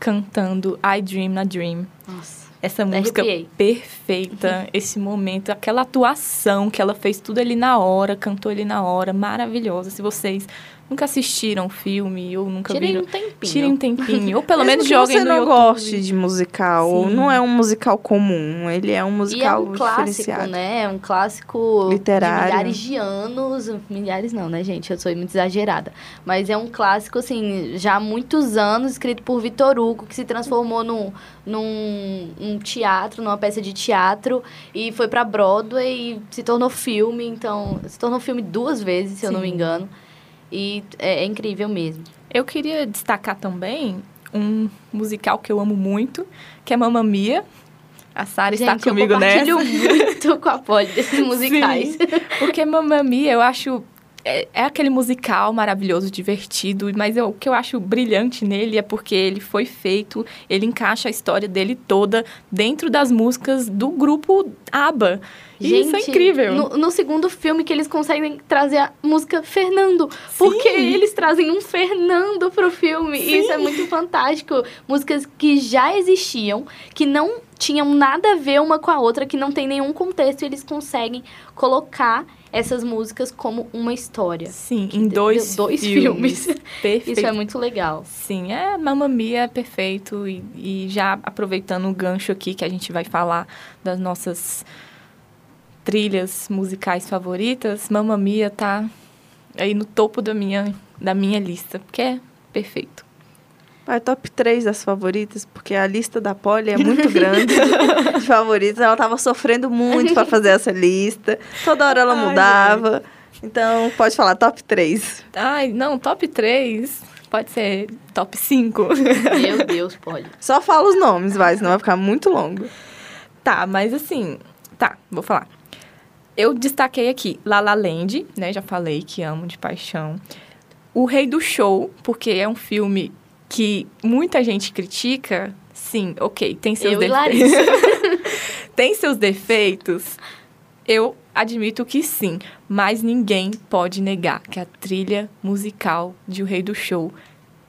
cantando I Dream a Dream. Nossa. Essa música arrepiei. perfeita, esse momento, aquela atuação que ela fez tudo ali na hora, cantou ali na hora, maravilhosa. Se vocês nunca assistiram filme ou nunca Tirei viram, um tempinho. tirem um tempinho. ou pelo menos joguem no não YouTube. goste de musical, ou Sim. não é um musical comum, ele é um E é musical um clássico, né? É um clássico Literário. de milhares de anos. Milhares não, né, gente? Eu sou muito exagerada. Mas é um clássico, assim, já há muitos anos, escrito por Vitor Hugo, que se transformou num, num um teatro, numa peça de teatro, e foi pra Broadway e se tornou filme. Então, se tornou filme duas vezes, se eu não me Sim. engano. E é, é incrível mesmo. Eu queria destacar também um musical que eu amo muito, que é Mamma Mia. A Sara está comigo eu nessa. compartilho muito com a Polly desses musicais. Sim, porque Mamma Mia, eu acho... É, é aquele musical maravilhoso, divertido, mas eu- o que eu acho brilhante nele é porque ele foi feito, ele encaixa a história dele toda dentro das músicas do grupo ABBA. E isso é incrível. No, no segundo filme que eles conseguem trazer a música Fernando. Porque Sim. eles trazem um Fernando pro filme. E isso é muito fantástico. Músicas que já existiam, que não tinham nada a ver uma com a outra, que não tem nenhum contexto, e eles conseguem colocar essas músicas como uma história. Sim, em dois, dois filmes. filmes. Perfeito. Isso é muito legal. Sim, é Mamma Mia é perfeito. E, e já aproveitando o gancho aqui que a gente vai falar das nossas trilhas musicais favoritas, Mamma Mia tá aí no topo da minha, da minha lista, porque é perfeito. Vai top 3 das favoritas, porque a lista da Polly é muito grande de favoritas. Ela tava sofrendo muito para fazer essa lista. Toda hora ela Ai, mudava. Então, pode falar top 3. Ai, não, top 3 pode ser top 5. Meu Deus, pode. Só fala os nomes, vai, senão vai ficar muito longo. Tá, mas assim, tá, vou falar. Eu destaquei aqui La La Land, né? Já falei que amo de paixão. O Rei do Show, porque é um filme que muita gente critica. Sim, ok, tem seus Eu defeitos. tem seus defeitos. Eu admito que sim, mas ninguém pode negar que a trilha musical de O Rei do Show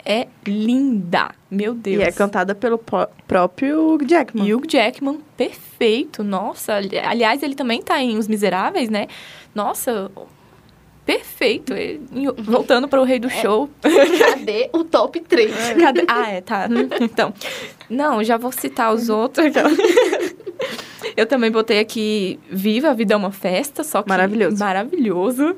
é linda. Meu Deus. E é cantada pelo pró- próprio Jackman. Hugh Jackman, perfeito. Nossa, ali- aliás, ele também tá em Os Miseráveis, né? Nossa, perfeito. Voltando para o Rei do Show. Cadê o top 3? Cadê? Ah, é, tá. Então, não, já vou citar os outros. Eu também botei aqui Viva, a Vida é uma Festa, só que... Maravilhoso. Maravilhoso.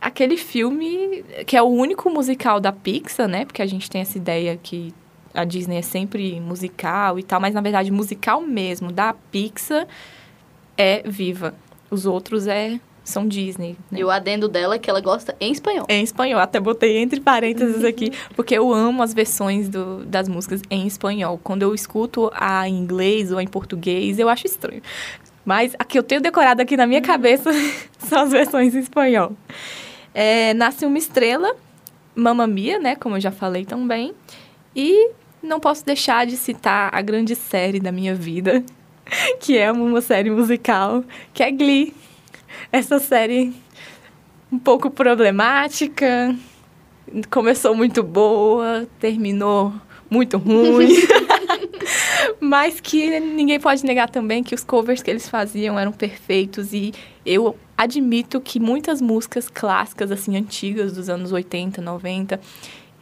Aquele filme que é o único musical da Pixar, né? Porque a gente tem essa ideia que a Disney é sempre musical e tal, mas na verdade musical mesmo da Pixar é Viva. Os outros é são Disney. Né? E o adendo dela é que ela gosta em espanhol. Em espanhol, até botei entre parênteses aqui, porque eu amo as versões do, das músicas em espanhol. Quando eu escuto a em inglês ou em português, eu acho estranho. Mas a que eu tenho decorado aqui na minha cabeça são as versões em espanhol. É, Nasce uma Estrela, Mamma Mia, né, como eu já falei também. E não posso deixar de citar a grande série da minha vida, que é uma série musical, que é Glee. Essa série um pouco problemática, começou muito boa, terminou muito ruim. Mas que ninguém pode negar também que os covers que eles faziam eram perfeitos e eu admito que muitas músicas clássicas assim antigas dos anos 80, 90,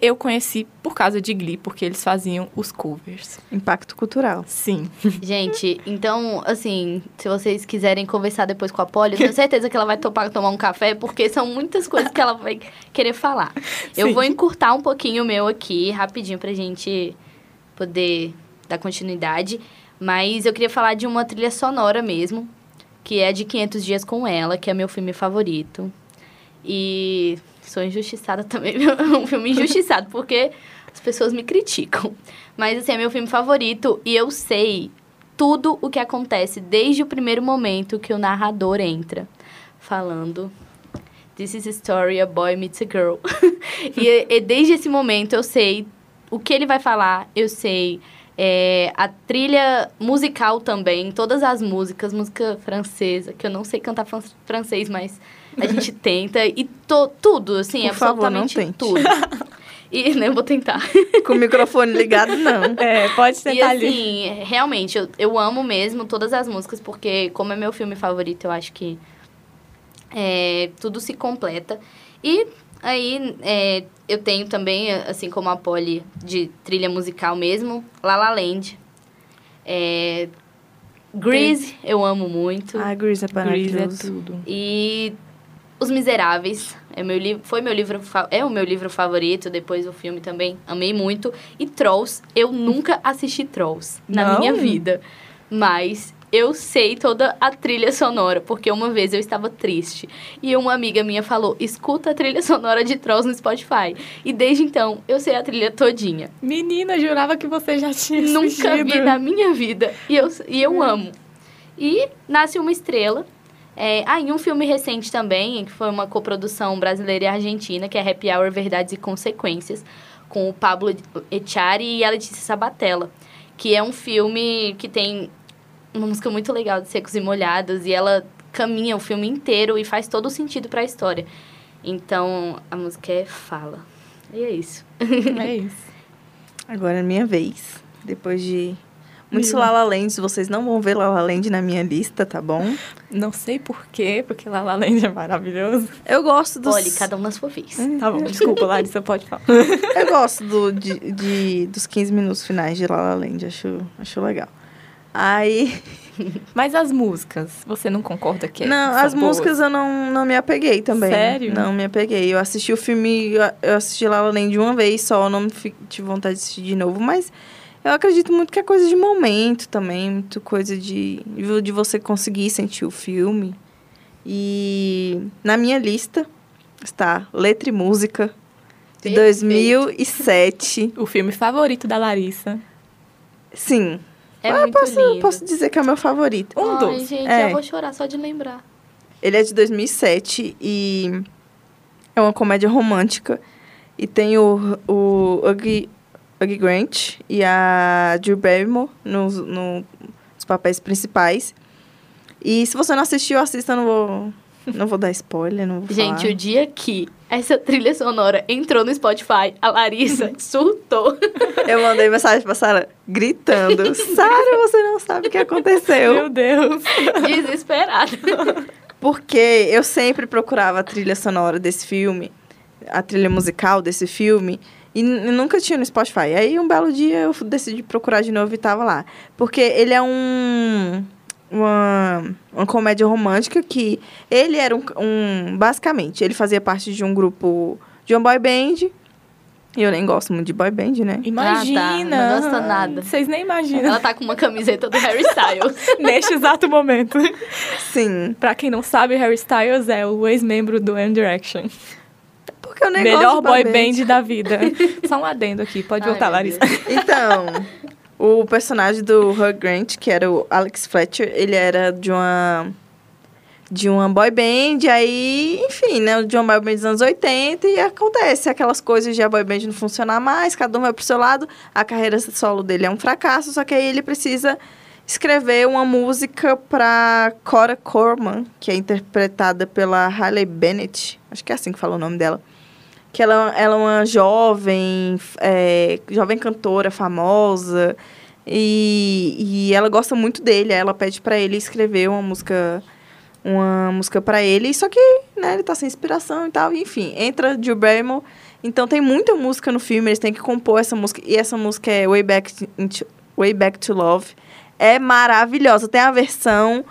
eu conheci por causa de Glee, porque eles faziam os covers. Impacto cultural. Sim. Gente, então, assim, se vocês quiserem conversar depois com a Polly, eu tenho certeza que ela vai topar tomar um café, porque são muitas coisas que ela vai querer falar. Eu Sim. vou encurtar um pouquinho o meu aqui, rapidinho, pra gente poder dar continuidade. Mas eu queria falar de uma trilha sonora mesmo, que é de 500 Dias com Ela, que é meu filme favorito. E sou injustiçada também, é um filme injustiçado, porque as pessoas me criticam. Mas, assim, é meu filme favorito e eu sei tudo o que acontece desde o primeiro momento que o narrador entra falando This is a story, a boy meets a girl. e, e desde esse momento eu sei o que ele vai falar, eu sei é, a trilha musical também, todas as músicas, música francesa, que eu não sei cantar fran- francês, mas a gente tenta. E to, tudo, assim, Por favor, não absolutamente tente. tudo. E nem vou tentar. Com o microfone ligado, não. É, pode E sentar ali. assim, realmente, eu, eu amo mesmo todas as músicas, porque como é meu filme favorito, eu acho que é, tudo se completa. E aí, é, eu tenho também, assim como a Polly, de trilha musical mesmo, La La Land. É, Grease, eu amo muito. Ah, Grease é Grease é maravilhoso. tudo. E Os Miseráveis é meu livro, foi meu livro fa- é o meu livro favorito, depois o filme também, amei muito. E Trolls, eu nunca assisti Trolls na Não? minha vida, mas eu sei toda a trilha sonora, porque uma vez eu estava triste e uma amiga minha falou: "Escuta a trilha sonora de Trolls no Spotify". E desde então eu sei a trilha todinha. Menina, jurava que você já tinha Nunca assistido. vi na minha vida. E eu, e eu amo. E Nasce uma Estrela. É, ah, e um filme recente também, que foi uma coprodução brasileira e argentina, que é Happy Hour Verdades e Consequências, com o Pablo Echari e a Letícia Sabatella. Que é um filme que tem uma música muito legal de Secos e Molhados, e ela caminha o filme inteiro e faz todo o sentido para a história. Então, a música é Fala. E é isso. É isso. Agora é minha vez. Depois de muitos Hum. La La Lands, vocês não vão ver La La Land na minha lista, tá bom? Não sei porquê, porque La La Land é maravilhoso. Eu gosto dos... Olha, cada um na sua vez. Tá bom, desculpa, Larissa, pode falar. Eu gosto do, de, de- dos 15 minutos finais de La La Land, acho, acho legal. Aí... Mas as músicas, você não concorda que é- não, as boas? músicas eu não, não me apeguei também. Sério? Não me apeguei. Eu assisti o filme, eu- assisti La La Land uma vez só, não tive vontade de assistir de novo, mas eu acredito muito que é coisa de momento também, muito coisa de, de você conseguir sentir o filme. E na minha lista está Letra e Música, de Perfeito. 2007. O filme favorito da Larissa. Sim, É Ah, muito posso, lindo. posso dizer que é o meu favorito. Um Ai, dos. gente, É. já vou chorar só de lembrar. Ele é de 2007 e é uma comédia romântica. E tem o, o Hugh Grant e a Drew Barrymore nos, no- nos papéis principais. E se você não assistiu, assista, eu não vou, dar spoiler, não vou Gente, falar. o dia que essa trilha sonora entrou no Spotify, a Larissa surtou. Eu mandei mensagem pra Sara gritando, Sara, você não sabe o que aconteceu. Meu Deus. Desesperada. Porque eu sempre procurava a trilha sonora desse filme, a trilha musical desse filme, e nunca tinha no Spotify. Aí um belo dia eu decidi procurar de novo e tava lá. Porque ele é um. Uma, uma comédia romântica que ele era um, um. Basicamente, ele fazia parte de um grupo. de uma boy band. E eu nem gosto muito de boy band, né? Imagina! Ah, tá. Não gosta nada. Vocês nem imaginam. Ela tá com uma camiseta do Harry Styles. Neste exato momento. Sim. Pra quem não sabe, Harry Styles é o ex-membro do One Direction. Porque eu nem Melhor boy band. band da vida. Só um adendo aqui, pode Ai, voltar, Larissa. Então, o personagem do Hugh Grant, que era o Alex Fletcher, ele era de uma de uma boy band, aí, enfim, né, de uma boy band dos anos 80 e acontece aquelas coisas de a boy band não funcionar mais, cada um vai pro seu lado, a carreira solo dele é um fracasso, só que aí ele precisa escrever uma música para Cora Corman, que é interpretada pela Hailey Bennett, acho que é assim que fala o nome dela que ela, ela é uma jovem, é, jovem cantora famosa e, e ela gosta muito dele. Ela pede pra ele escrever uma música, uma música para ele. Só que, né, ele tá sem inspiração e tal. Enfim, entra Drew Barrymore. Então tem muita música no filme. Eles têm que compor essa música. E essa música é Way Back, into, Way Back to Love. É maravilhosa. Tem a versão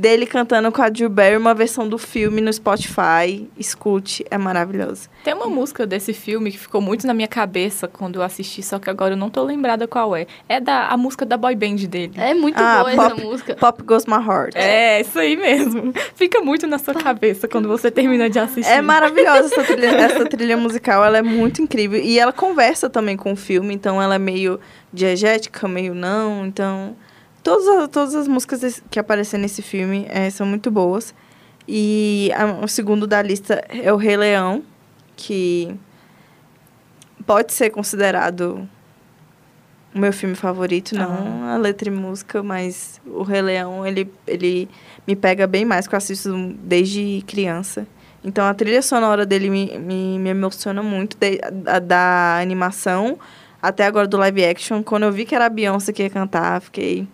dele cantando com a Drew Barrymore, uma versão do filme no Spotify. Escute, é maravilhoso. Tem uma música desse filme que ficou muito na minha cabeça quando eu assisti, só que agora eu não tô lembrada qual é. É da, a música da boy band dele. É muito Ah, boa pop- essa música. Pop Goes My Heart. É, isso aí mesmo. Fica muito na sua cabeça quando você termina de assistir. É maravilhosa essa trilha, essa trilha musical, ela é muito incrível. E ela conversa também com o filme, então ela é meio diegética, meio não. Então, todas, as- todas as músicas que aparecem nesse filme eh, são muito boas. E a- o segundo da lista é o Rei Leão, que pode ser considerado o meu filme favorito, não a letra e música, mas o Rei Leão, ele, ele me pega bem mais, porque eu assisto desde criança. Então, a trilha sonora dele me, me, me emociona muito, de- a, da animação até agora do live action. Quando eu vi que era a Beyoncé que ia cantar, fiquei...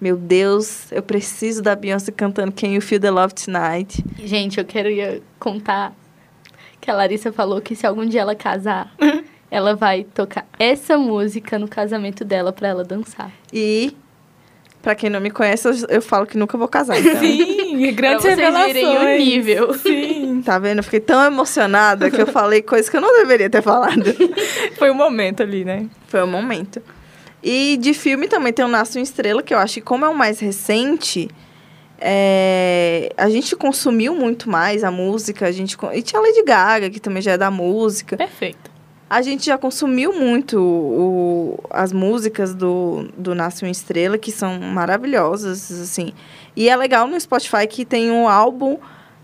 Meu Deus, eu preciso da Beyoncé cantando Can You Feel the Love Tonight. Gente, eu queria contar que a Larissa falou que se algum dia ela casar, ela vai tocar essa música no casamento dela pra ela dançar. E, pra quem não me conhece, eu, eu falo que nunca vou casar. Então. Sim, grandes Pra vocês revelações. o nível. Sim, Tá vendo? Eu fiquei tão emocionada que eu falei coisas que eu não deveria ter falado. foi o momento ali, né? Foi o momento. E de filme também tem o Nasce uma Estrela, que eu acho que como é o mais recente, é, a gente consumiu muito mais a música. A gente, e tinha a Lady Gaga, que também já é da música. Perfeito. A gente já consumiu muito o- as músicas do, do Nasce uma Estrela, que são maravilhosas, assim. E é legal no Spotify que tem um álbum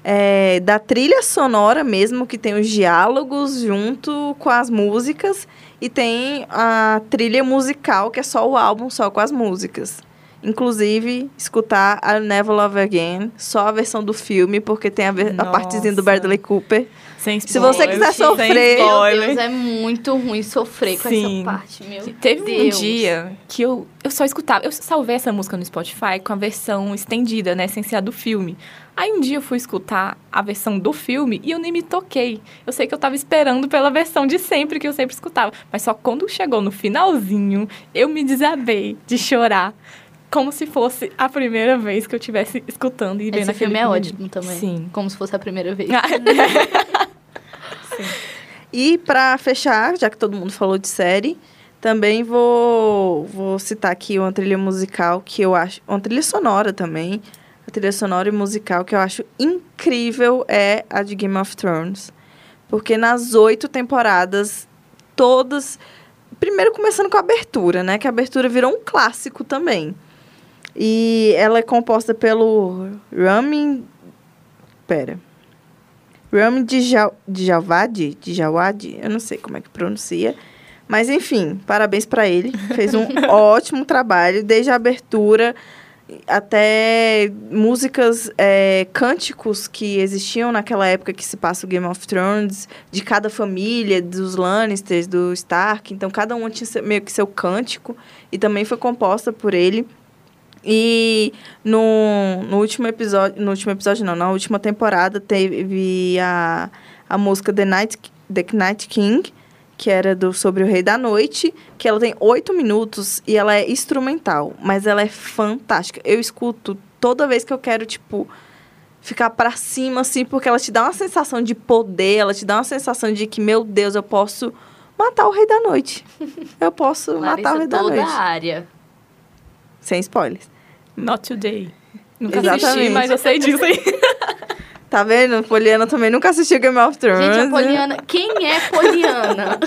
é, da trilha sonora mesmo, que tem os diálogos junto com as músicas. E tem a trilha musical, que é só o álbum, só com as músicas. Inclusive, escutar a Never Love Again, só a versão do filme, porque tem a, ver- a partezinha do. Bradley Cooper. Sem Se você quiser spoiler, sofrer- sem Meu spoiler. Deus, é muito ruim sofrer com Sim. essa parte, meu Teve um Deus. dia que eu, eu só escutava. Eu salvei essa música no Spotify com a versão estendida, né? Sem ser a do filme. Aí um dia eu fui escutar a versão do filme e eu nem me toquei. Eu sei que eu tava esperando pela versão de sempre, que eu sempre escutava. Mas só quando chegou no finalzinho, eu me desabei de chorar. Como se fosse a primeira vez que eu estivesse escutando e vendo Esse filme é ali. ótimo também. Sim. Como se fosse a primeira vez. E pra fechar, já que todo mundo falou de série, também vou, vou citar aqui uma trilha musical que eu acho. Uma trilha sonora também. A trilha sonora e musical que eu acho incrível é a de Game of Thrones. Porque nas oito temporadas, todas. Primeiro começando com a abertura, né? Que a abertura virou um clássico também. E ela é composta pelo Ramin. Pera. Ram Djawadi, Djawadi, eu não sei como é que pronuncia. Mas, enfim, parabéns para ele. Fez um ótimo trabalho, desde a abertura até músicas, é, cânticos que existiam naquela época que se passa o Game of Thrones, de cada família, dos Lannisters, do Stark. Então, cada um tinha meio que seu cântico. E também foi composta por ele. E no, no último episódio, no último episódio não, na última temporada teve a, a música The Night, The Night King, que era do sobre o Rei da Noite, que ela tem oito minutos e ela é instrumental, mas ela é fantástica. Eu escuto toda vez que eu quero, tipo, ficar pra cima, assim, porque ela te dá uma sensação de poder, ela te dá uma sensação de que, meu Deus, eu posso matar o Rei da Noite. Eu posso Larissa matar o Rei da toda Noite. a área. Sem spoilers. Not today. Nunca Exatamente. assisti, mas eu sei disso aí. Tá vendo? Poliana também nunca assistiu Game of Thrones. Gente, a Poliana... Quem é Poliana?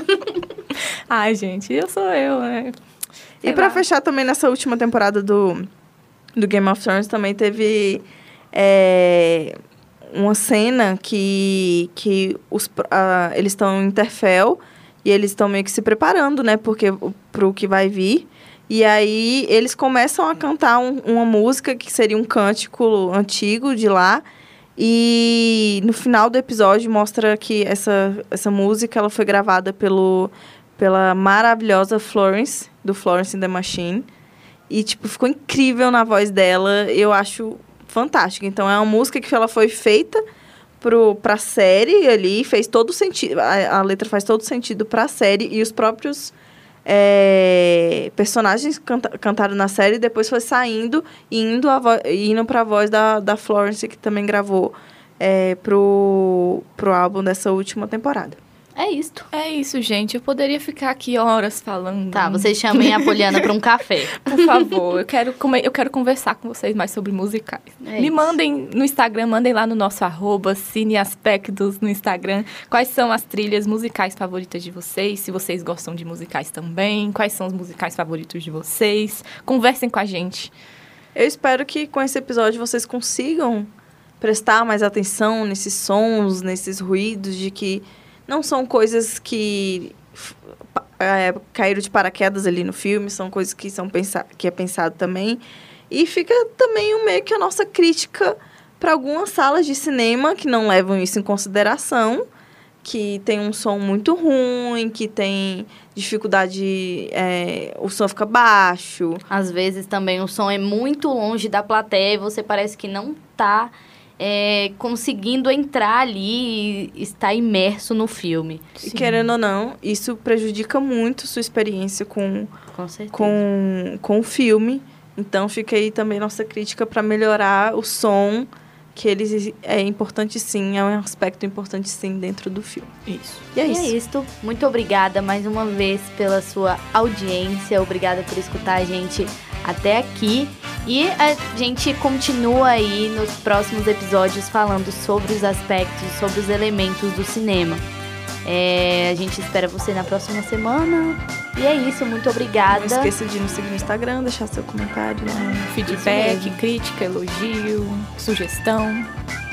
Ai, gente, eu sou eu, né? E Sei lá. fechar também nessa última temporada do, do Game of Thrones também teve é, uma cena que, que os, eles estão em Interfell e eles estão meio que se preparando, né? Porque o- pro que vai vir. E aí eles começam a cantar um- uma música que seria um cântico antigo de lá. E no final do episódio mostra que essa, essa música ela foi gravada pelo, pela maravilhosa Florence, do Florence and the Machine. E, tipo, ficou incrível na voz dela. Eu acho fantástica. Então, é uma música que ela foi feita pro, pra série ali. Fez todo sentido. A, a letra faz todo sentido pra série. E os próprios é, personagens canta, cantaram na série. Depois foi saindo e indo, a indo pra voz da, da Florence, que também gravou é, pro, pro álbum dessa última temporada. É isto. É isso, gente. Eu poderia ficar aqui horas falando. Tá, vocês chamem a Poliana pra um café. Por favor, eu quero, come- eu quero conversar com vocês mais sobre musicais. É Me isso. mandem no Instagram, mandem lá no nosso arroba Cineaspectos no Instagram. Quais são as trilhas musicais favoritas de vocês? Se vocês gostam de musicais também. Quais são os musicais favoritos de vocês? Conversem com a gente. Eu espero que com esse episódio vocês consigam prestar mais atenção nesses sons, nesses ruídos, de que não são coisas que é, caíram de paraquedas ali no filme, são coisas que, são que é pensado também. E fica também um meio que a nossa crítica para algumas salas de cinema que não levam isso em consideração, que tem um som muito ruim, que tem dificuldade, é, o som fica baixo, Às vezes também o som é muito longe da plateia e você parece que não tá é, conseguindo entrar ali e estar imerso no filme. E querendo ou não, isso prejudica muito sua experiência com, Com certeza. com, com o filme. Então fica aí também nossa crítica para melhorar o som, que eles é importante sim, é um aspecto importante sim dentro do filme. Isso. E é E isso. é isso. Muito obrigada mais uma vez pela sua audiência. Obrigada por escutar a gente até aqui. E a gente continua aí nos próximos episódios falando sobre os aspectos, sobre os elementos do cinema. É, a gente espera você na próxima semana. E é isso. Muito Não obrigada. esqueça de nos seguir no Instagram, deixar seu comentário lá. Feedback, crítica, elogio, sugestão.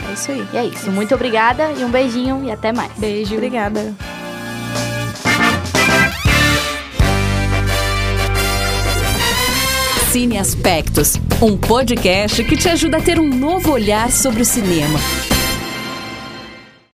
É isso aí. E é isso. Muito obrigada e um beijinho e até mais. Beijo. Obrigada. Cine Aspectos, um podcast que te ajuda a ter um novo olhar sobre o cinema.